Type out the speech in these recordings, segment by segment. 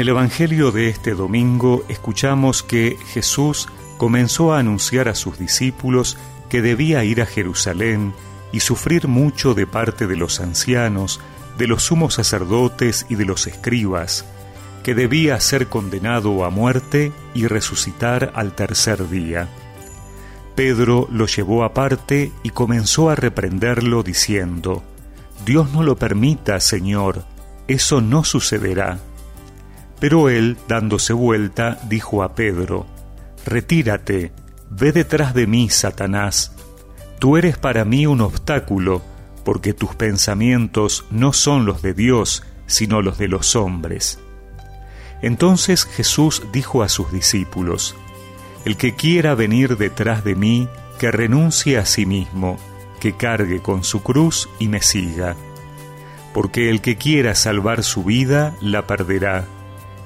el Evangelio de este domingo escuchamos que Jesús comenzó a anunciar a sus discípulos que debía ir a Jerusalén y sufrir mucho de parte de los ancianos, de los sumos sacerdotes y de los escribas, que debía ser condenado a muerte y resucitar al tercer día. Pedro lo llevó aparte y comenzó a reprenderlo diciendo, Dios no lo permita, Señor, eso no sucederá. Pero él, dándose vuelta, dijo a Pedro, Retírate, ve detrás de mí, Satanás, tú eres para mí un obstáculo, porque tus pensamientos no son los de Dios, sino los de los hombres. Entonces Jesús dijo a sus discípulos, El que quiera venir detrás de mí, que renuncie a sí mismo, que cargue con su cruz y me siga. Porque el que quiera salvar su vida, la perderá,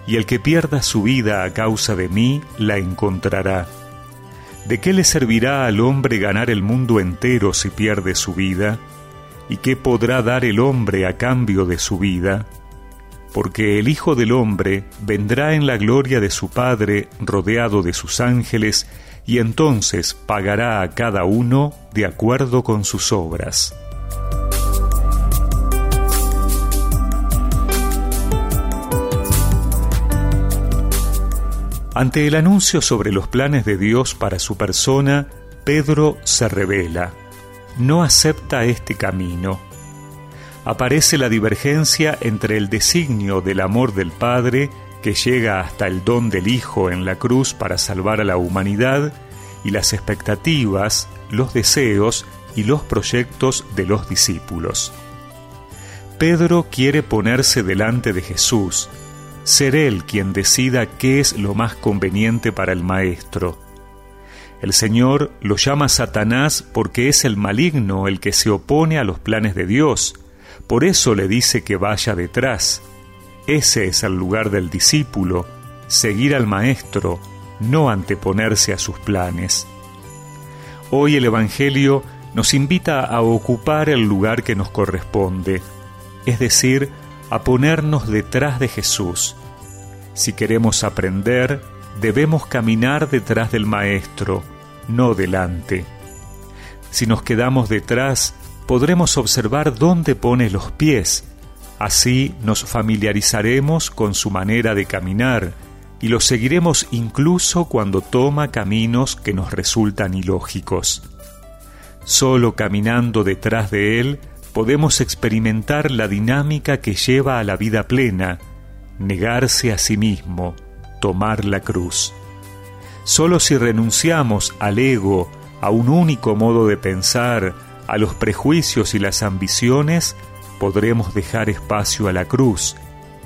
y el que pierda su vida a causa de mí, la encontrará. ¿De qué le servirá al hombre ganar el mundo entero si pierde su vida? ¿Y qué podrá dar el hombre a cambio de su vida? porque el Hijo del Hombre vendrá en la gloria de su Padre rodeado de sus ángeles, y entonces pagará a cada uno de acuerdo con sus obras. Ante el anuncio sobre los planes de Dios para su persona, Pedro se revela. No acepta este camino aparece la divergencia entre el designio del amor del Padre, que llega hasta el don del Hijo en la cruz para salvar a la humanidad, y las expectativas, los deseos y los proyectos de los discípulos. Pedro quiere ponerse delante de Jesús, ser él quien decida qué es lo más conveniente para el Maestro. El Señor lo llama Satanás porque es el maligno el que se opone a los planes de Dios, por eso le dice que vaya detrás. Ese es el lugar del discípulo, seguir al Maestro, no anteponerse a sus planes. Hoy el Evangelio nos invita a ocupar el lugar que nos corresponde, es decir, a ponernos detrás de Jesús. Si queremos aprender, debemos caminar detrás del Maestro, no delante. Si nos quedamos detrás, podremos observar dónde pone los pies. Así nos familiarizaremos con su manera de caminar y lo seguiremos incluso cuando toma caminos que nos resultan ilógicos. Solo caminando detrás de él podemos experimentar la dinámica que lleva a la vida plena, negarse a sí mismo, tomar la cruz. Solo si renunciamos al ego, a un único modo de pensar, a los prejuicios y las ambiciones, podremos dejar espacio a la cruz,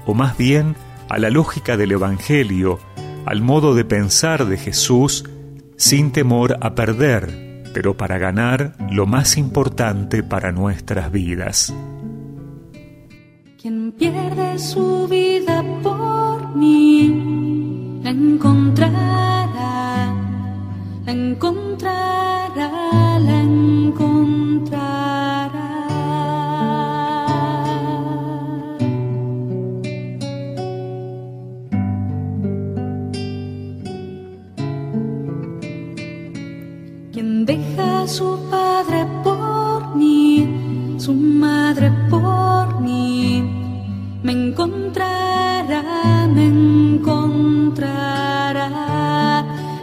o más bien a la lógica del Evangelio, al modo de pensar de Jesús, sin temor a perder, pero para ganar lo más importante para nuestras vidas. Quien pierde su vida su padre por mí, su madre por mí, me encontrará, me encontrará.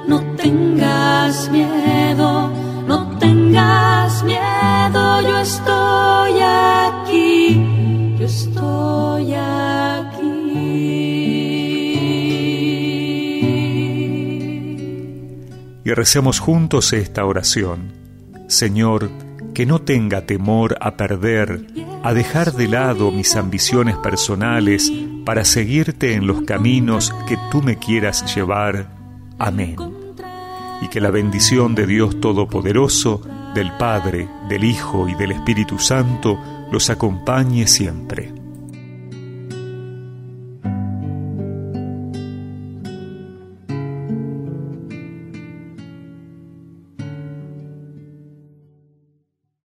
No tengas miedo, no tengas miedo, yo estoy aquí, yo estoy aquí. y recemos juntos esta oración. Señor, que no tenga temor a perder, a dejar de lado mis ambiciones personales para seguirte en los caminos que tú me quieras llevar. Amén. Y que la bendición de Dios Todopoderoso, del Padre, del Hijo y del Espíritu Santo los acompañe siempre.